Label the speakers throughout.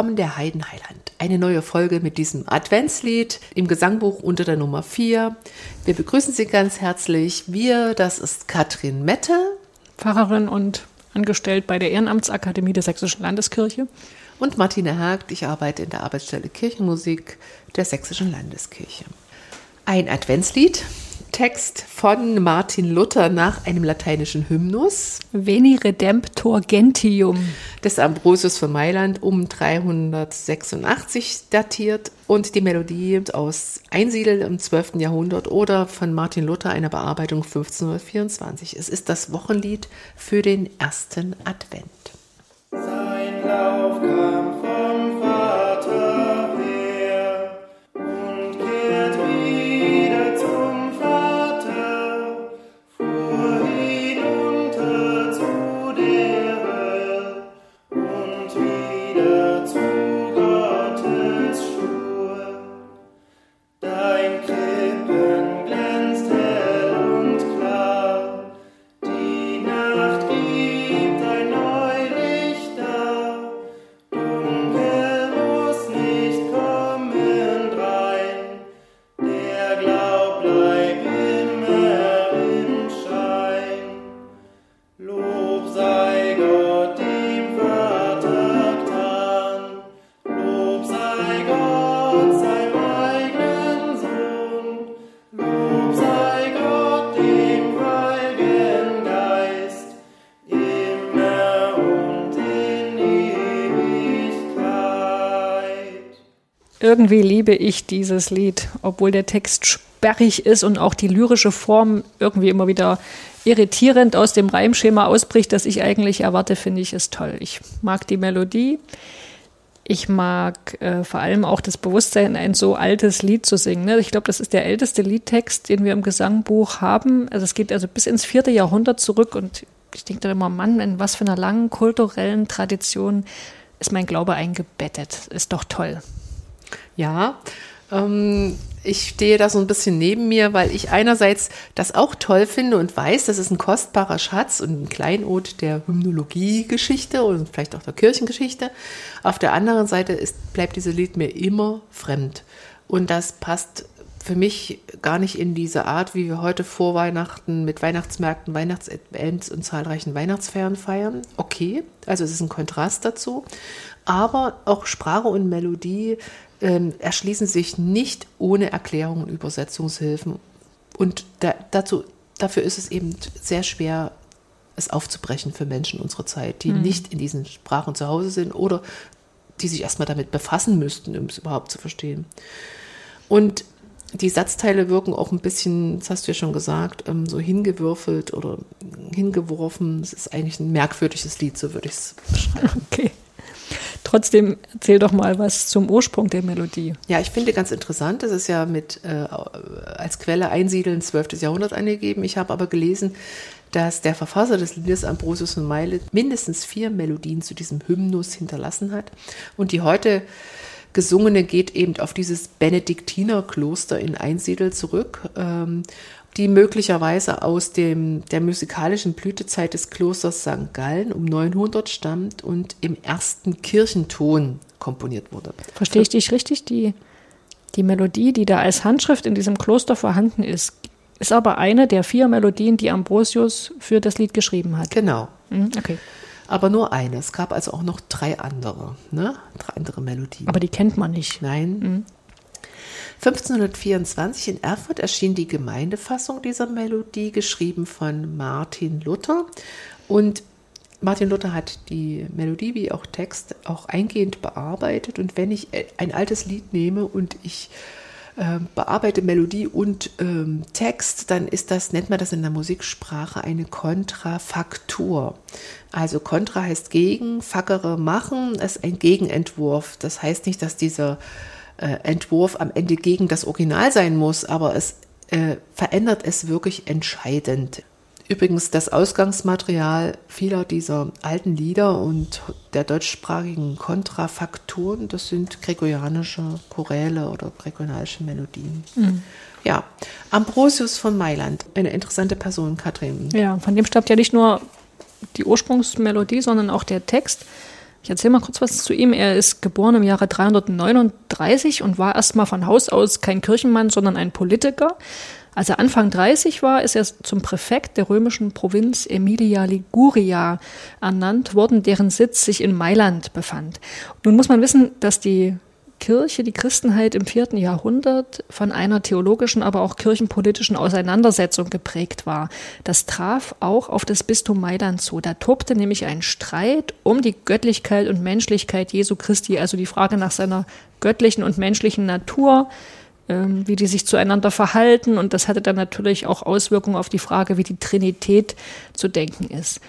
Speaker 1: Nun kommen der Heidenheiland. Eine neue Folge mit diesem Adventslied im Gesangbuch unter der Nummer 4. Wir begrüßen Sie ganz herzlich. Wir, das ist Katrin Mette.
Speaker 2: Pfarrerin und angestellt bei der Ehrenamtsakademie der Sächsischen Landeskirche.
Speaker 1: Und Martina Hagt. Ich arbeite in der Arbeitsstelle Kirchenmusik der Sächsischen Landeskirche. Ein Adventslied Text von Martin Luther nach einem lateinischen Hymnus.
Speaker 2: Veni Redemptor Gentium.
Speaker 1: Des Ambrosius von Mailand um 386 datiert und die Melodie aus Einsiedel im 12. Jahrhundert oder von Martin Luther einer Bearbeitung 1524. Es ist das Wochenlied für den ersten Advent. Sein Lauf kam
Speaker 2: Irgendwie liebe ich dieses Lied, obwohl der Text sperrig ist und auch die lyrische Form irgendwie immer wieder irritierend aus dem Reimschema ausbricht, das ich eigentlich erwarte, finde ich es toll. Ich mag die Melodie. Ich mag äh, vor allem auch das Bewusstsein, ein so altes Lied zu singen. Ne? Ich glaube, das ist der älteste Liedtext, den wir im Gesangbuch haben. Also es geht also bis ins vierte Jahrhundert zurück und ich denke dann immer, Mann, in was für einer langen kulturellen Tradition ist mein Glaube eingebettet. Ist doch toll.
Speaker 1: Ja, ähm, ich stehe da so ein bisschen neben mir, weil ich einerseits das auch toll finde und weiß, das ist ein kostbarer Schatz und ein Kleinod der Hymnologie-Geschichte und vielleicht auch der Kirchengeschichte. Auf der anderen Seite ist, bleibt dieses Lied mir immer fremd. Und das passt für mich gar nicht in diese Art, wie wir heute vor Weihnachten mit Weihnachtsmärkten, Weihnachtsevents und zahlreichen Weihnachtsfeiern feiern. Okay, also es ist ein Kontrast dazu. Aber auch Sprache und Melodie ähm, erschließen sich nicht ohne Erklärungen und Übersetzungshilfen. Und da, dazu, dafür ist es eben sehr schwer, es aufzubrechen für Menschen unserer Zeit, die
Speaker 2: Mhm.
Speaker 1: nicht in diesen Sprachen zu Hause sind oder die sich erstmal damit befassen müssten, um es überhaupt zu verstehen. Und die Satzteile wirken auch ein bisschen, das hast du ja schon gesagt, ähm, so hingewürfelt oder hingeworfen. Es ist eigentlich ein merkwürdiges Lied, so würde ich es beschreiben.
Speaker 2: Okay. Trotzdem erzähl doch mal was zum Ursprung der Melodie.
Speaker 1: Ja, ich finde ganz interessant, das ist ja mit äh, als Quelle Einsiedeln 12. Jahrhundert angegeben. Ich habe aber gelesen, dass der Verfasser des Liedes Ambrosius von Meile mindestens vier Melodien zu diesem Hymnus hinterlassen hat. Und die heute gesungene geht eben auf dieses Benediktinerkloster in Einsiedel zurück, ähm, die möglicherweise aus dem, der musikalischen Blütezeit des Klosters St. Gallen um 900 stammt und im ersten Kirchenton komponiert wurde.
Speaker 2: Verstehe ich dich richtig? Die, die Melodie, die da als Handschrift in diesem Kloster vorhanden ist, ist aber eine der vier Melodien, die Ambrosius für das Lied geschrieben hat.
Speaker 1: Genau.
Speaker 2: Mhm, Okay.
Speaker 1: Aber nur eine. Es gab also auch noch drei andere, ne? Drei andere Melodien.
Speaker 2: Aber die kennt man nicht.
Speaker 1: Nein. 1524 in Erfurt erschien die Gemeindefassung dieser Melodie, geschrieben von Martin Luther. Und Martin Luther hat die Melodie wie auch Text auch eingehend bearbeitet. Und wenn ich ein altes Lied nehme und ich äh, bearbeite Melodie und ähm, Text, dann ist das, nennt man das in der Musiksprache eine Kontrafaktur. Also Kontra heißt gegen, Fackere machen, ist ein Gegenentwurf. Das heißt nicht, dass dieser äh, Entwurf am Ende gegen das Original sein muss, aber es äh, verändert es wirklich entscheidend. Übrigens, das Ausgangsmaterial vieler dieser alten Lieder und der deutschsprachigen Kontrafakturen, das sind gregorianische Choräle oder gregorianische Melodien. Ja, Ambrosius von Mailand, eine interessante Person, Katrin.
Speaker 2: Ja, von dem stammt ja nicht nur die Ursprungsmelodie, sondern auch der Text. Ich erzähle mal kurz was zu ihm. Er ist geboren im Jahre 339 und war erstmal von Haus aus kein Kirchenmann, sondern ein Politiker. Als er Anfang 30 war, ist er zum Präfekt der römischen Provinz Emilia Liguria ernannt worden, deren Sitz sich in Mailand befand. Nun muss man wissen, dass die Kirche, die Christenheit im vierten Jahrhundert von einer theologischen, aber auch kirchenpolitischen Auseinandersetzung geprägt war. Das traf auch auf das Bistum Mailand zu. Da tobte nämlich ein Streit um die Göttlichkeit und Menschlichkeit Jesu Christi, also die Frage nach seiner göttlichen und menschlichen Natur, ähm, wie die sich zueinander verhalten. Und das hatte dann natürlich auch Auswirkungen auf die Frage, wie die Trinität zu denken ist.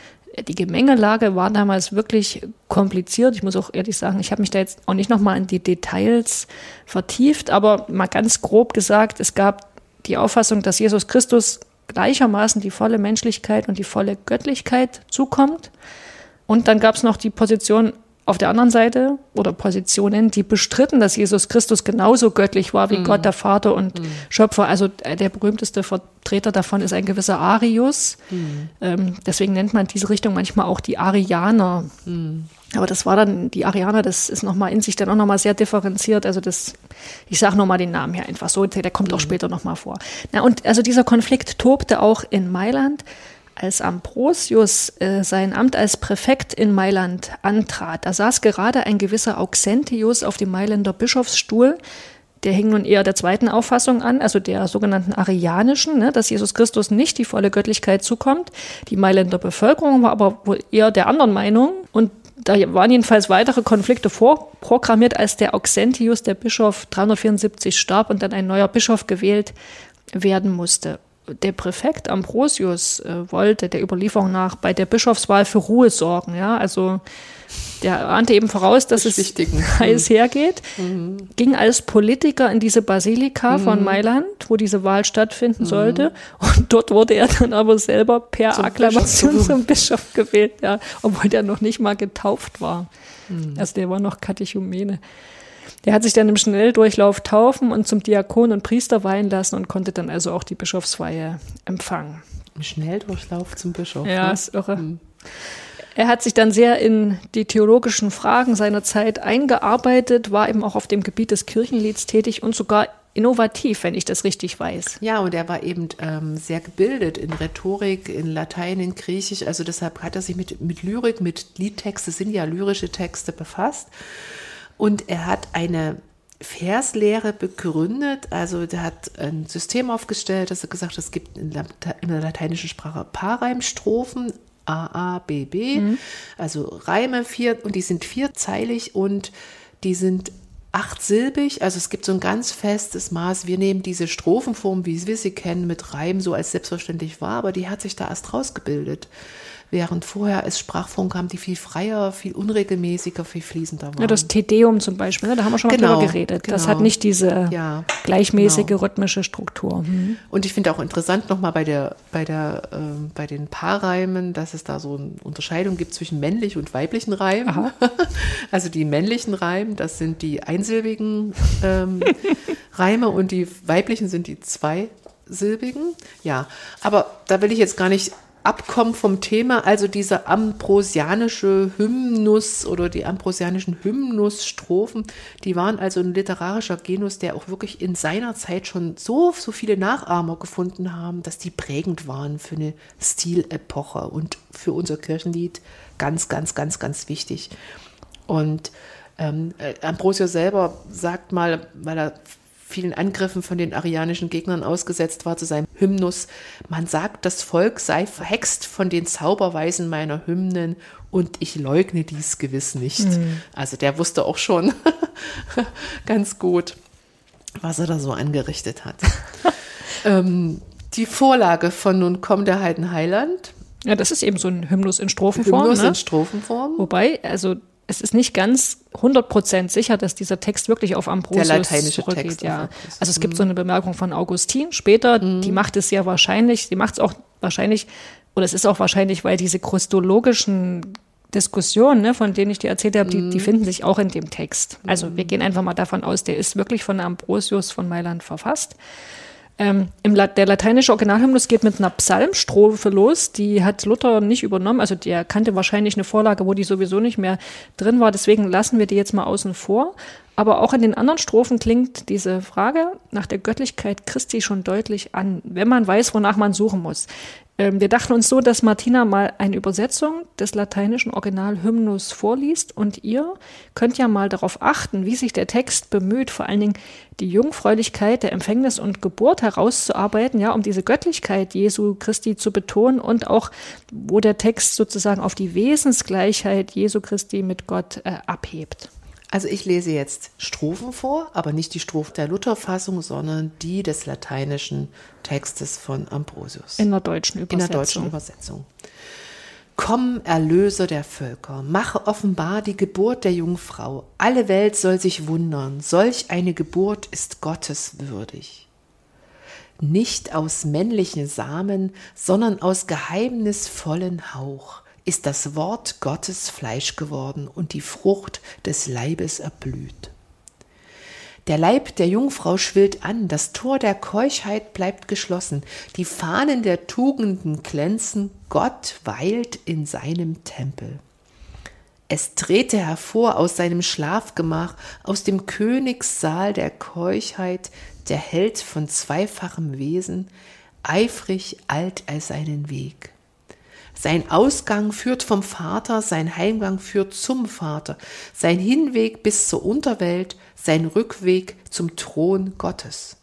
Speaker 2: Die Gemengelage war damals wirklich kompliziert. Ich muss auch ehrlich sagen, ich habe mich da jetzt auch nicht nochmal in die Details vertieft, aber mal ganz grob gesagt, es gab die Auffassung, dass Jesus Christus gleichermaßen die volle Menschlichkeit und die volle Göttlichkeit zukommt. Und dann gab es noch die Position, auf der anderen Seite oder Positionen, die bestritten, dass Jesus Christus genauso göttlich war wie mm. Gott der Vater und mm. Schöpfer. Also äh, der berühmteste Vertreter davon ist ein gewisser Arius. Mm. Ähm, deswegen nennt man diese Richtung manchmal auch die Arianer. Mm. Aber das war dann, die Arianer, das ist nochmal in sich dann auch nochmal sehr differenziert. Also das, ich sage nochmal den Namen hier einfach so, der kommt auch mm. später nochmal vor. Na, und also dieser Konflikt tobte auch in Mailand als Ambrosius äh, sein Amt als Präfekt in Mailand antrat, da saß gerade ein gewisser Auxentius auf dem Mailänder Bischofsstuhl. Der hing nun eher der zweiten Auffassung an, also der sogenannten arianischen, ne, dass Jesus Christus nicht die volle Göttlichkeit zukommt. Die Mailänder Bevölkerung war aber wohl eher der anderen Meinung und da waren jedenfalls weitere Konflikte vorprogrammiert, als der Auxentius, der Bischof, 374 starb und dann ein neuer Bischof gewählt werden musste der Präfekt Ambrosius äh, wollte der Überlieferung nach bei der Bischofswahl für Ruhe sorgen. Ja, also der ahnte eben voraus, dass es heiß hergeht, mhm. ging als Politiker in diese Basilika mhm. von Mailand, wo diese Wahl stattfinden mhm. sollte. Und dort wurde er dann aber selber per zum Akklamation Bischof. zum Bischof gewählt, ja, obwohl der noch nicht mal getauft war. Mhm. Also der war noch Katechumene. Der hat sich dann im Schnelldurchlauf taufen und zum Diakon und Priester weihen lassen und konnte dann also auch die Bischofsweihe empfangen.
Speaker 1: Im Schnelldurchlauf zum Bischof.
Speaker 2: Ja, ne? ist irre. Hm. Er hat sich dann sehr in die theologischen Fragen seiner Zeit eingearbeitet, war eben auch auf dem Gebiet des Kirchenlieds tätig und sogar innovativ, wenn ich das richtig weiß.
Speaker 1: Ja, und er war eben ähm, sehr gebildet in Rhetorik, in Latein, in Griechisch. Also deshalb hat er sich mit, mit Lyrik, mit Liedtexte, sind ja lyrische Texte befasst. Und er hat eine Verslehre begründet, also der hat ein System aufgestellt, dass er gesagt hat, es gibt in der, in der lateinischen Sprache Paarreimstrophen, A, A, B, B, mhm. also Reime vier, und die sind vierzeilig und die sind achtsilbig, also es gibt so ein ganz festes Maß. Wir nehmen diese Strophenform, wie wir sie kennen, mit Reim so als selbstverständlich wahr, aber die hat sich da erst rausgebildet während vorher es Sprachformen kam, die viel freier, viel unregelmäßiger, viel fließender waren.
Speaker 2: Ja, das Tedeum zum Beispiel, ne? da haben wir schon mal genau, drüber geredet. Genau. Das hat nicht diese ja, gleichmäßige genau. rhythmische Struktur. Mhm.
Speaker 1: Und ich finde auch interessant nochmal bei der, bei der, äh, bei den Paarreimen, dass es da so eine Unterscheidung gibt zwischen männlich und weiblichen Reimen. also die männlichen Reimen, das sind die einsilbigen ähm, Reime und die weiblichen sind die zweisilbigen. Ja, aber da will ich jetzt gar nicht abkommen vom Thema, also diese ambrosianische Hymnus oder die ambrosianischen Hymnusstrophen, die waren also ein literarischer Genus, der auch wirklich in seiner Zeit schon so, so viele Nachahmer gefunden haben, dass die prägend waren für eine Stilepoche und für unser Kirchenlied ganz, ganz, ganz, ganz wichtig. Und ähm, äh, Ambrosius selber sagt mal, weil er vielen Angriffen von den arianischen Gegnern ausgesetzt war zu seinem Hymnus. Man sagt, das Volk sei verhext von den Zauberweisen meiner Hymnen und ich leugne dies gewiss nicht. Mhm. Also der wusste auch schon ganz gut, was er da so angerichtet hat. ähm, die Vorlage von Nun komm der Heiden Heiland.
Speaker 2: Ja, das ist eben so ein Hymnus in Strophenform. Hymnus
Speaker 1: ne? in Strophenform.
Speaker 2: Wobei, also es ist nicht ganz 100% sicher, dass dieser Text wirklich auf Ambrosius Der lateinische zurückgeht. Text ja. Also es gibt so eine Bemerkung von Augustin später, mhm. die macht es sehr wahrscheinlich, die macht es auch wahrscheinlich, oder es ist auch wahrscheinlich, weil diese christologischen Diskussionen, ne, von denen ich dir erzählt habe, die, die mhm. finden sich auch in dem Text. Also wir gehen einfach mal davon aus, der ist wirklich von Ambrosius von Mailand verfasst. Ähm, La der lateinische Originalhymnus geht mit einer Psalmstrophe los, die hat Luther nicht übernommen, also der kannte wahrscheinlich eine Vorlage, wo die sowieso nicht mehr drin war, deswegen lassen wir die jetzt mal außen vor. Aber auch in den anderen Strophen klingt diese Frage nach der Göttlichkeit Christi schon deutlich an, wenn man weiß, wonach man suchen muss. Ähm, wir dachten uns so, dass Martina mal eine Übersetzung des lateinischen Originalhymnus vorliest und ihr könnt ja mal darauf achten, wie sich der Text bemüht, vor allen Dingen die Jungfräulichkeit der Empfängnis und Geburt herauszuarbeiten, ja, um diese Göttlichkeit Jesu Christi zu betonen und auch, wo der Text sozusagen auf die Wesensgleichheit Jesu Christi mit Gott äh, abhebt.
Speaker 1: Also ich lese jetzt Strophen vor, aber nicht die Strophen der Lutherfassung, sondern die des lateinischen Textes von Ambrosius.
Speaker 2: In der deutschen Übersetzung.
Speaker 1: In der deutschen Übersetzung. Komm, Erlöser der Völker, mache offenbar die Geburt der Jungfrau. Alle Welt soll sich wundern, solch eine Geburt ist Gottes würdig. Nicht aus männlichen Samen, sondern aus geheimnisvollen Hauch ist das Wort Gottes Fleisch geworden und die Frucht des Leibes erblüht. Der Leib der Jungfrau schwillt an, das Tor der Keuschheit bleibt geschlossen, die Fahnen der Tugenden glänzen, Gott weilt in seinem Tempel. Es trete hervor aus seinem Schlafgemach, aus dem Königssaal der Keuchheit, der Held von zweifachem Wesen, eifrig alt er seinen Weg. Sein Ausgang führt vom Vater, sein Heimgang führt zum Vater, sein Hinweg bis zur Unterwelt, sein Rückweg zum Thron Gottes.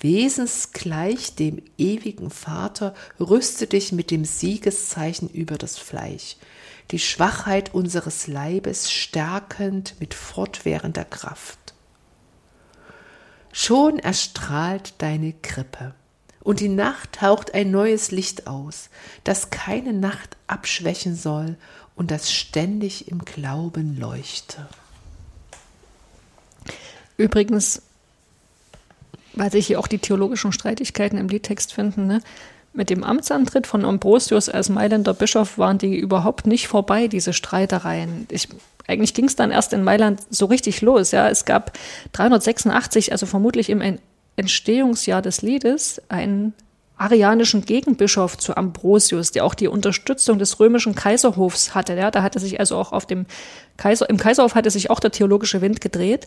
Speaker 1: Wesensgleich dem ewigen Vater, rüste dich mit dem Siegeszeichen über das Fleisch, die Schwachheit unseres Leibes stärkend mit fortwährender Kraft. Schon erstrahlt deine Krippe und die Nacht taucht ein neues Licht aus, das keine Nacht abschwächen soll und das ständig im Glauben leuchte.
Speaker 2: Übrigens, weil sich hier auch die theologischen Streitigkeiten im Liedtext finden, ne? mit dem Amtsantritt von Ambrosius als Mailänder Bischof waren die überhaupt nicht vorbei, diese Streitereien. Ich, eigentlich ging es dann erst in Mailand so richtig los. Ja, es gab 386, also vermutlich im Entstehungsjahr des Liedes einen arianischen Gegenbischof zu Ambrosius, der auch die Unterstützung des römischen Kaiserhofs hatte. Ja, da hatte sich also auch auf dem Kaiser, im Kaiserhof hatte sich auch der theologische Wind gedreht.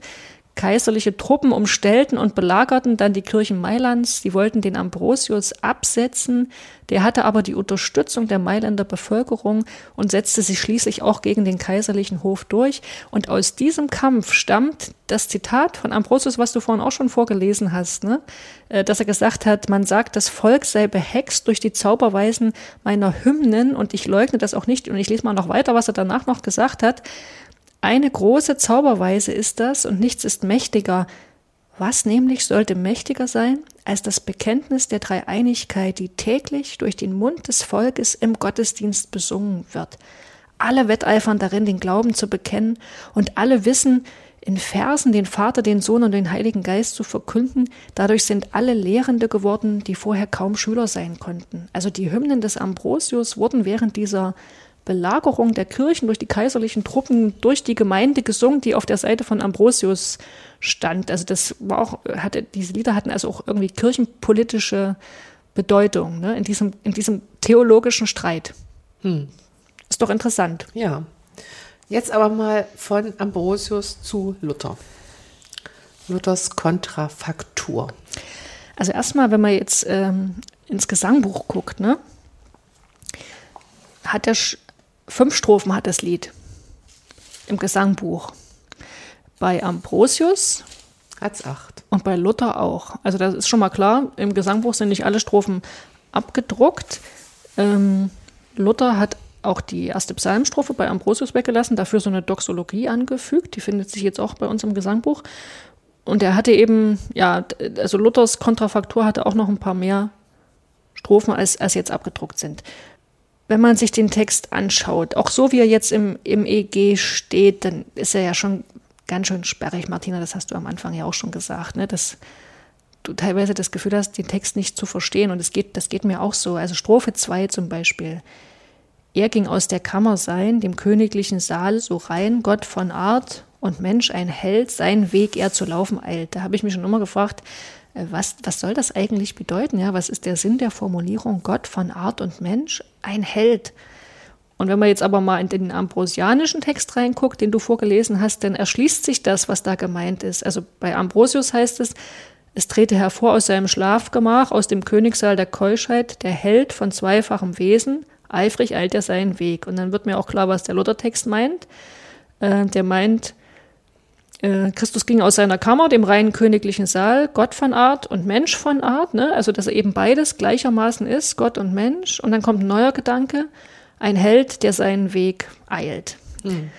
Speaker 2: Kaiserliche Truppen umstellten und belagerten dann die Kirchen Mailands. Die wollten den Ambrosius absetzen. Der hatte aber die Unterstützung der Mailänder Bevölkerung und setzte sich schließlich auch gegen den kaiserlichen Hof durch. Und aus diesem Kampf stammt das Zitat von Ambrosius, was du vorhin auch schon vorgelesen hast, ne? Äh, dass er gesagt hat, man sagt, das Volk sei behext durch die Zauberweisen meiner Hymnen und ich leugne das auch nicht. Und ich lese mal noch weiter, was er danach noch gesagt hat. Eine große Zauberweise ist das und nichts ist mächtiger. Was nämlich sollte mächtiger sein als das Bekenntnis der Dreieinigkeit, die täglich durch den Mund des Volkes im Gottesdienst besungen wird? Alle wetteifern darin, den Glauben zu bekennen und alle wissen, in Versen den Vater, den Sohn und den Heiligen Geist zu verkünden. Dadurch sind alle Lehrende geworden, die vorher kaum Schüler sein konnten. Also die Hymnen des Ambrosius wurden während dieser Belagerung der Kirchen durch die kaiserlichen Truppen durch die Gemeinde gesungen, die auf der Seite von Ambrosius stand. Also das war auch, hatte, diese Lieder hatten also auch irgendwie kirchenpolitische Bedeutung ne, in, diesem, in diesem theologischen Streit. Hm. Ist doch interessant.
Speaker 1: Ja. Jetzt aber mal von Ambrosius zu Luther. Luthers Kontrafaktur.
Speaker 2: Also erstmal, wenn man jetzt ähm, ins Gesangbuch guckt, ne, hat er Fünf Strophen hat das Lied im Gesangbuch. Bei Ambrosius
Speaker 1: hat es acht.
Speaker 2: Und bei Luther auch. Also das ist schon mal klar, im Gesangbuch sind nicht alle Strophen abgedruckt. Ähm, Luther hat auch die erste Psalmstrophe bei Ambrosius weggelassen, dafür so eine Doxologie angefügt. Die findet sich jetzt auch bei uns im Gesangbuch. Und er hatte eben, ja, also Luthers Kontrafaktur hatte auch noch ein paar mehr Strophen, als, als jetzt abgedruckt sind wenn man sich den Text anschaut, auch so wie er jetzt im, im EG steht, dann ist er ja schon ganz schön sperrig, Martina, das hast du am Anfang ja auch schon gesagt, ne, dass du teilweise das Gefühl hast, den Text nicht zu verstehen. Und das geht, das geht mir auch so. Also Strophe 2 zum Beispiel. Er ging aus der Kammer sein, dem königlichen Saal, so rein, Gott von Art und Mensch ein Held, sein Weg er zu laufen eilt. Da habe ich mich schon immer gefragt, was, was soll das eigentlich bedeuten? Ja, was ist der Sinn der Formulierung Gott von Art und Mensch? Ein Held. Und wenn man jetzt aber mal in den ambrosianischen Text reinguckt, den du vorgelesen hast, dann erschließt sich das, was da gemeint ist. Also bei Ambrosius heißt es, es trete hervor aus seinem Schlafgemach, aus dem Königssaal der Keuschheit, der Held von zweifachem Wesen, eifrig eilt er seinen Weg. Und dann wird mir auch klar, was der Luthertext meint. Äh, der meint, äh, Christus ging aus seiner Kammer, dem reinen königlichen Saal, Gott von Art und Mensch von Art, ne? also dass er eben beides gleichermaßen ist, Gott und Mensch. Und dann kommt ein neuer Gedanke, ein Held, der seinen Weg eilt. Mhm.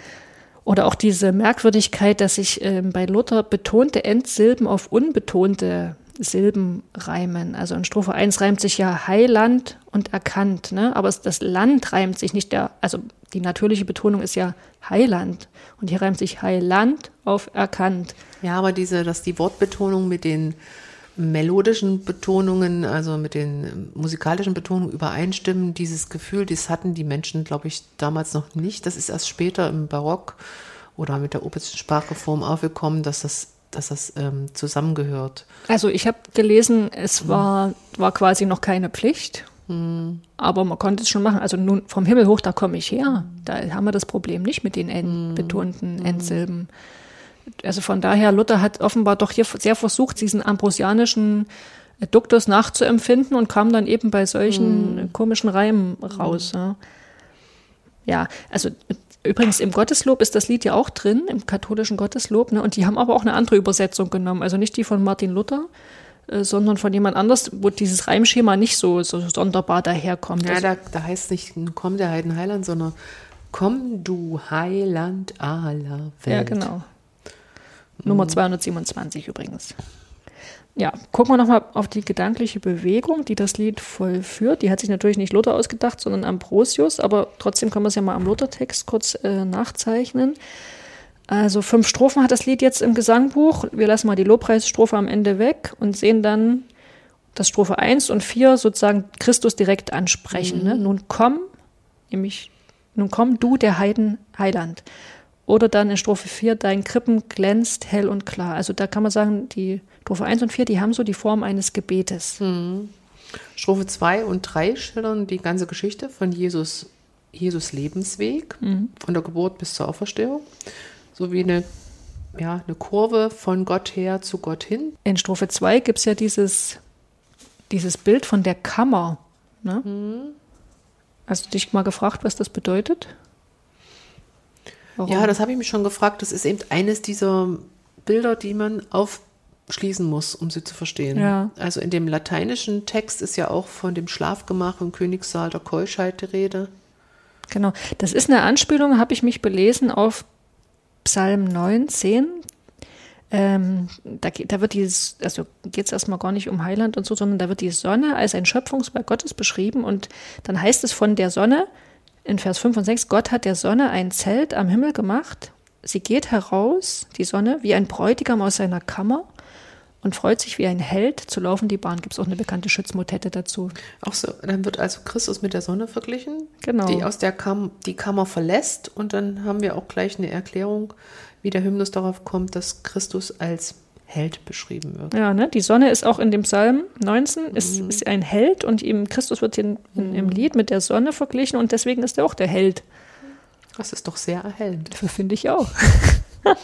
Speaker 2: Oder auch diese Merkwürdigkeit, dass sich äh, bei Luther betonte Endsilben auf unbetonte Silben reimen. Also in Strophe 1 reimt sich ja Heiland und erkannt, ne? aber das Land reimt sich nicht, der, also die natürliche Betonung ist ja Heiland und hier reimt sich Heiland auf erkannt.
Speaker 1: Ja, aber diese, dass die Wortbetonung mit den melodischen Betonungen, also mit den musikalischen Betonungen übereinstimmen. Dieses Gefühl, das hatten die Menschen, glaube ich, damals noch nicht. Das ist erst später im Barock oder mit der opischen Sprachreform aufgekommen, dass das, dass das ähm, zusammengehört.
Speaker 2: Also ich habe gelesen, es war, war quasi noch keine Pflicht. Mhm. Aber man konnte es schon machen. Also nun vom Himmel hoch, da komme ich her. Da haben wir das Problem nicht mit den end, mhm. betonten Endsilben also von daher, Luther hat offenbar doch hier sehr versucht, diesen ambrosianischen Duktus nachzuempfinden und kam dann eben bei solchen mm. komischen Reimen raus. Mm. Ja. Ja, also übrigens im Gotteslob ist das Lied ja auch drin, im katholischen Gotteslob, ne? und die haben aber auch eine andere Übersetzung genommen, also nicht die von Martin Luther, äh, sondern von jemand anders, wo dieses Reimschema nicht so, so sonderbar daherkommt.
Speaker 1: Ja, also da, da heißt nicht komm der Heiden Heiland, sondern komm du Heiland aller Welt.
Speaker 2: Ja, genau. Nummer 227 übrigens. Ja, gucken wir nochmal auf die gedankliche Bewegung, die das Lied vollführt. Die hat sich natürlich nicht Luther ausgedacht, sondern Ambrosius, aber trotzdem können wir es ja mal am Luthertext kurz äh, nachzeichnen. Also fünf Strophen hat das Lied jetzt im Gesangbuch. Wir lassen mal die Lobpreisstrophe am Ende weg und sehen dann, dass Strophe 1 und 4 sozusagen Christus direkt ansprechen. Ne? Mhm. Ne? Nun komm, nämlich, nun komm du, der Heiden Heiland. Oder dann in Strophe 4, dein Krippen glänzt hell und klar. Also da kann man sagen, die Strophe 1 und 4, die haben so die Form eines Gebetes.
Speaker 1: Mhm. Strophe 2 und 3 schildern die ganze Geschichte von Jesus, Jesus Lebensweg, mhm. von der Geburt bis zur Auferstehung. So wie eine, ja, eine Kurve von Gott her zu Gott hin.
Speaker 2: In Strophe 2 gibt es ja dieses, dieses Bild von der Kammer. Ne? Mhm. Hast du dich mal gefragt, was das bedeutet?
Speaker 1: Warum? Ja, das habe ich mich schon gefragt. Das ist eben eines dieser Bilder, die man aufschließen muss, um sie zu verstehen. Ja. Also in dem lateinischen Text ist ja auch von dem Schlafgemach im Königssaal der Keuschheit die Rede.
Speaker 2: Genau. Das ist eine Anspielung, habe ich mich belesen, auf Psalm 19. Ähm, da, da, wird dieses, also geht es erstmal gar nicht um Heiland und so, sondern da wird die Sonne als ein Schöpfungswerk Gottes beschrieben und dann heißt es von der Sonne, in Vers 5 und 6, Gott hat der Sonne ein Zelt am Himmel gemacht. Sie geht heraus, die Sonne, wie ein Bräutigam aus seiner Kammer und freut sich wie ein Held zu laufen die Bahn. Gibt es auch eine bekannte Schützmotette dazu.
Speaker 1: Auch so, dann wird also Christus mit der Sonne verglichen,
Speaker 2: genau.
Speaker 1: die aus der Kam die Kammer verlässt und dann haben wir auch gleich eine Erklärung, wie der Hymnus darauf kommt, dass Christus als Held beschrieben wird.
Speaker 2: Ja, ne? die Sonne ist auch in dem Psalm 19, ist, mhm. ist ein Held und ihm Christus wird in, in, mhm. im Lied mit der Sonne verglichen und deswegen ist er auch der Held.
Speaker 1: Das ist doch sehr erhellend.
Speaker 2: Finde ich auch.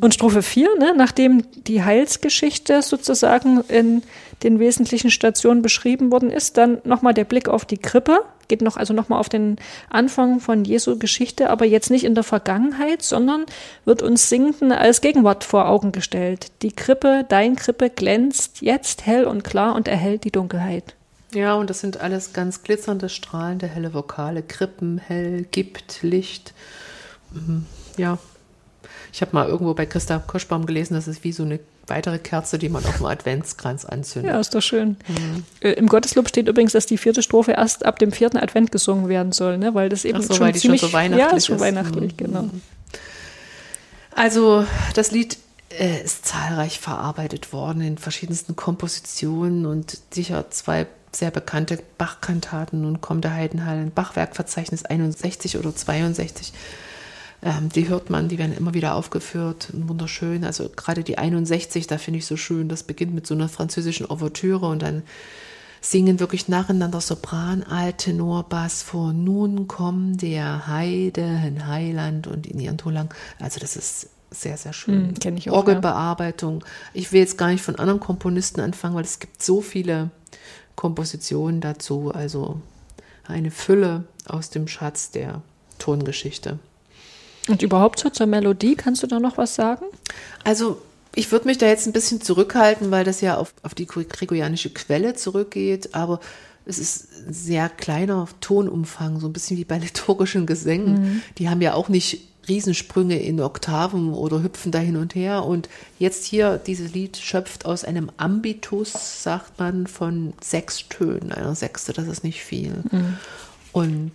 Speaker 2: Und Strophe 4, ne, nachdem die Heilsgeschichte sozusagen in den wesentlichen Stationen beschrieben worden ist, dann nochmal der Blick auf die Krippe, geht noch also nochmal auf den Anfang von Jesu Geschichte, aber jetzt nicht in der Vergangenheit, sondern wird uns Singenden als Gegenwart vor Augen gestellt. Die Krippe, dein Krippe glänzt jetzt hell und klar und erhellt die Dunkelheit.
Speaker 1: Ja, und das sind alles ganz glitzernde, strahlende, helle Vokale. Krippen, hell, gibt, Licht. Mhm. Ja, ich habe mal irgendwo bei Christa Koschbaum gelesen, das ist wie so eine weitere Kerze, die man auf dem Adventskranz anzündet.
Speaker 2: Ja, ist doch schön. Mhm. Äh, Im Gotteslob steht übrigens, dass die vierte Strophe erst ab dem vierten Advent gesungen werden soll, ne? weil das eben
Speaker 1: Ach so, schon weil die ziemlich, schon so weihnachtlich
Speaker 2: ja, ist. schon weihnachtlich, mhm. genau.
Speaker 1: Also das Lied äh, ist zahlreich verarbeitet worden in verschiedensten Kompositionen und sicher zwei sehr bekannte Bach-Kantaten. Nun kommt der Heidenhallen Bachwerkverzeichnis 61 oder 62 Ähm, die hört man, die werden immer wieder aufgeführt, wunderschön. Also gerade die 61, da finde ich so schön, das beginnt mit so einer französischen Ouvertüre und dann singen wirklich nacheinander Sopran, Alt, Tenor, Bass vor. Nun kommt der Heide, ein Heiland und in ihren Tolang. Also das ist sehr, sehr schön.
Speaker 2: Hm, ich
Speaker 1: auch, Orgelbearbeitung. Ja. Ich will jetzt gar nicht von anderen Komponisten anfangen, weil es gibt so viele Kompositionen dazu. Also eine Fülle aus dem Schatz der Tongeschichte.
Speaker 2: Und überhaupt so zur Melodie, kannst du da noch was sagen?
Speaker 1: Also ich würde mich da jetzt ein bisschen zurückhalten, weil das ja auf, auf die gregorianische Quelle zurückgeht, aber es ist ein sehr kleiner Tonumfang, so ein bisschen wie bei liturgischen Gesängen. Mhm. Die haben ja auch nicht Riesensprünge in Oktaven oder hüpfen da hin und her. Und jetzt hier, dieses Lied schöpft aus einem Ambitus, sagt man, von sechs Tönen. Einer Sechste, das ist nicht viel. Mhm. Und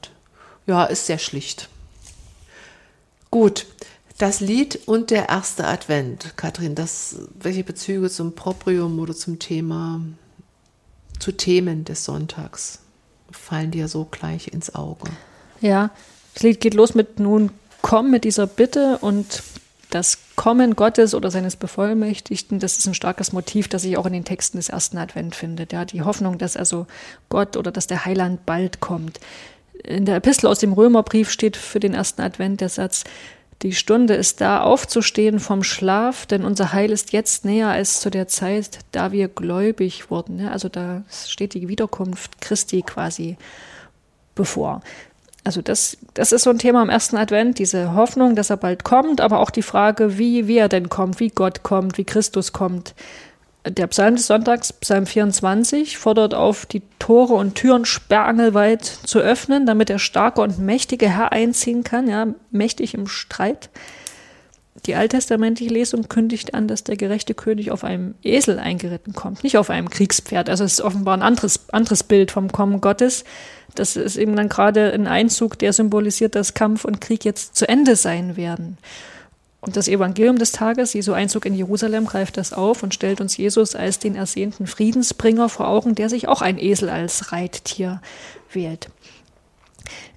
Speaker 1: ja, ist sehr schlicht. Gut, das Lied und der erste Advent, Kathrin, das, welche Bezüge zum Proprium oder zum Thema, zu Themen des Sonntags fallen dir so gleich ins Auge?
Speaker 2: Ja, das Lied geht los mit nun komm mit dieser Bitte und das Kommen Gottes oder seines Bevollmächtigten, das ist ein starkes Motiv, das sich auch in den Texten des ersten Advent findet. Ja, die Hoffnung, dass also Gott oder dass der Heiland bald kommt. In der Epistel aus dem Römerbrief steht für den ersten Advent der Satz, die Stunde ist da, aufzustehen vom Schlaf, denn unser Heil ist jetzt näher als zu der Zeit, da wir gläubig wurden. Also da steht die Wiederkunft Christi quasi bevor. Also das, das ist so ein Thema im ersten Advent, diese Hoffnung, dass er bald kommt, aber auch die Frage, wie, wie er denn kommt, wie Gott kommt, wie Christus kommt. Der Psalm des Sonntags, Psalm 24, fordert auf, die Tore und Türen sperrangelweit zu öffnen, damit der starke und mächtige Herr einziehen kann, ja, mächtig im Streit. Die alttestamentliche Lesung kündigt an, dass der gerechte König auf einem Esel eingeritten kommt, nicht auf einem Kriegspferd. Also es ist offenbar ein anderes, anderes Bild vom Kommen Gottes. Das ist eben dann gerade ein Einzug, der symbolisiert, dass Kampf und Krieg jetzt zu Ende sein werden. Und das Evangelium des Tages, Jesu Einzug in Jerusalem, greift das auf und stellt uns Jesus als den ersehnten Friedensbringer vor Augen, der sich auch ein Esel als Reittier wählt.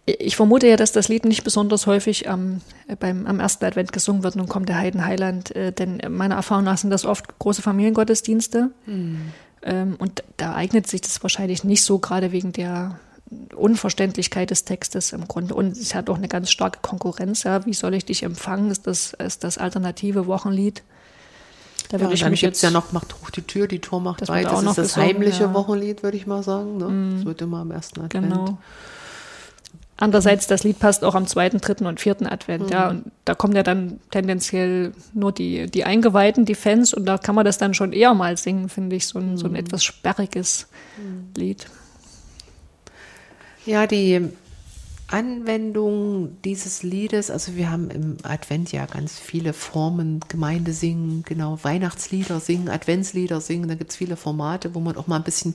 Speaker 2: Ich vermute ja, dass das Lied nicht besonders häufig am, beim, am ersten Advent gesungen wird. Nun kommt der Heidenheiland, äh, denn meiner Erfahrung nach sind das oft große Familiengottesdienste. Mhm. Ähm, und da eignet sich das wahrscheinlich nicht so, gerade wegen der Unverständlichkeit des Textes im Grunde. Und es hat auch eine ganz starke Konkurrenz. Ja. Wie soll ich dich empfangen? Ist das, ist das alternative Wochenlied?
Speaker 1: Da ja, dann gibt es ja noch Macht hoch die Tür, die Tor macht das weit. Das ist das gesungen, heimliche ja. Wochenlied, würde ich mal sagen. Ne? Mm. Das wird immer am ersten Advent. Genau.
Speaker 2: Andererseits, das Lied passt auch am zweiten, dritten und vierten Advent, mhm. ja. Und da kommen ja dann tendenziell nur die, die Eingeweihten, die Fans, und da kann man das dann schon eher mal singen, finde ich, so ein, mhm. so ein etwas sperriges mhm. Lied.
Speaker 1: Ja, die Anwendung dieses Liedes, also wir haben im Advent ja ganz viele Formen, Gemeinde singen, genau, Weihnachtslieder singen, Adventslieder singen, da gibt es viele Formate, wo man auch mal ein bisschen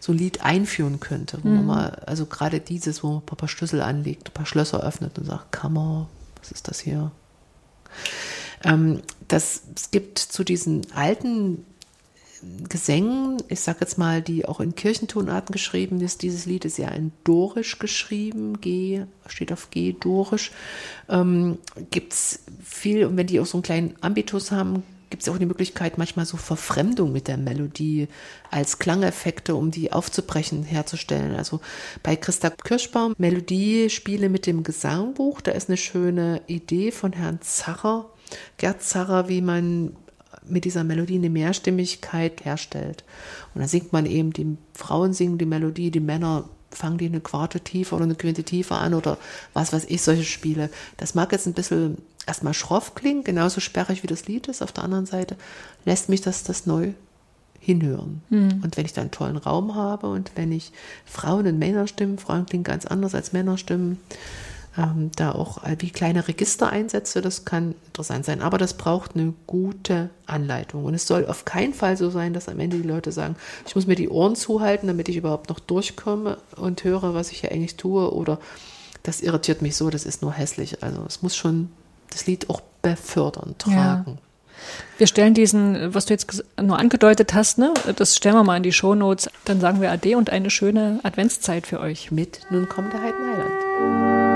Speaker 1: so ein Lied einführen könnte, wo mhm. man mal, also gerade dieses, wo man ein paar Schlüssel anlegt, ein paar Schlösser öffnet und sagt, Kammer, was ist das hier? Ähm, das, es gibt zu diesen alten Gesängen, ich sage jetzt mal, die auch in Kirchentonarten geschrieben ist. Dieses Lied ist ja in Dorisch geschrieben, G, steht auf G, Dorisch. Ähm, gibt es viel, und wenn die auch so einen kleinen Ambitus haben, gibt es auch die Möglichkeit, manchmal so Verfremdung mit der Melodie als Klangeffekte, um die aufzubrechen, herzustellen. Also bei Christa Kirschbaum, Melodie, Spiele mit dem Gesangbuch, da ist eine schöne Idee von Herrn Zacher, Gerd Zacher, wie man mit dieser Melodie eine Mehrstimmigkeit herstellt. Und dann singt man eben, die Frauen singen die Melodie, die Männer fangen die eine Quarte tiefer oder eine Quinte tiefer an oder was weiß ich, solche Spiele. Das mag jetzt ein bisschen erstmal schroff klingen, genauso sperrig wie das Lied ist. Auf der anderen Seite lässt mich das, das neu hinhören. Mhm. Und wenn ich da einen tollen Raum habe und wenn ich Frauen und Männerstimmen, Frauen klingen ganz anders als Männerstimmen, ähm, da auch wie kleine Register einsetze, das kann interessant sein. Aber das braucht eine gute Anleitung. Und es soll auf keinen Fall so sein, dass am Ende die Leute sagen, ich muss mir die Ohren zuhalten, damit ich überhaupt noch durchkomme und höre, was ich hier eigentlich tue. Oder das irritiert mich so, das ist nur hässlich. Also es muss schon das Lied auch befördern, tragen. Ja.
Speaker 2: Wir stellen diesen, was du jetzt nur angedeutet hast, ne, das stellen wir mal in die Shownotes. Dann sagen wir Ade und eine schöne Adventszeit für euch.
Speaker 1: Mit Nun kommt der Heidenheiland.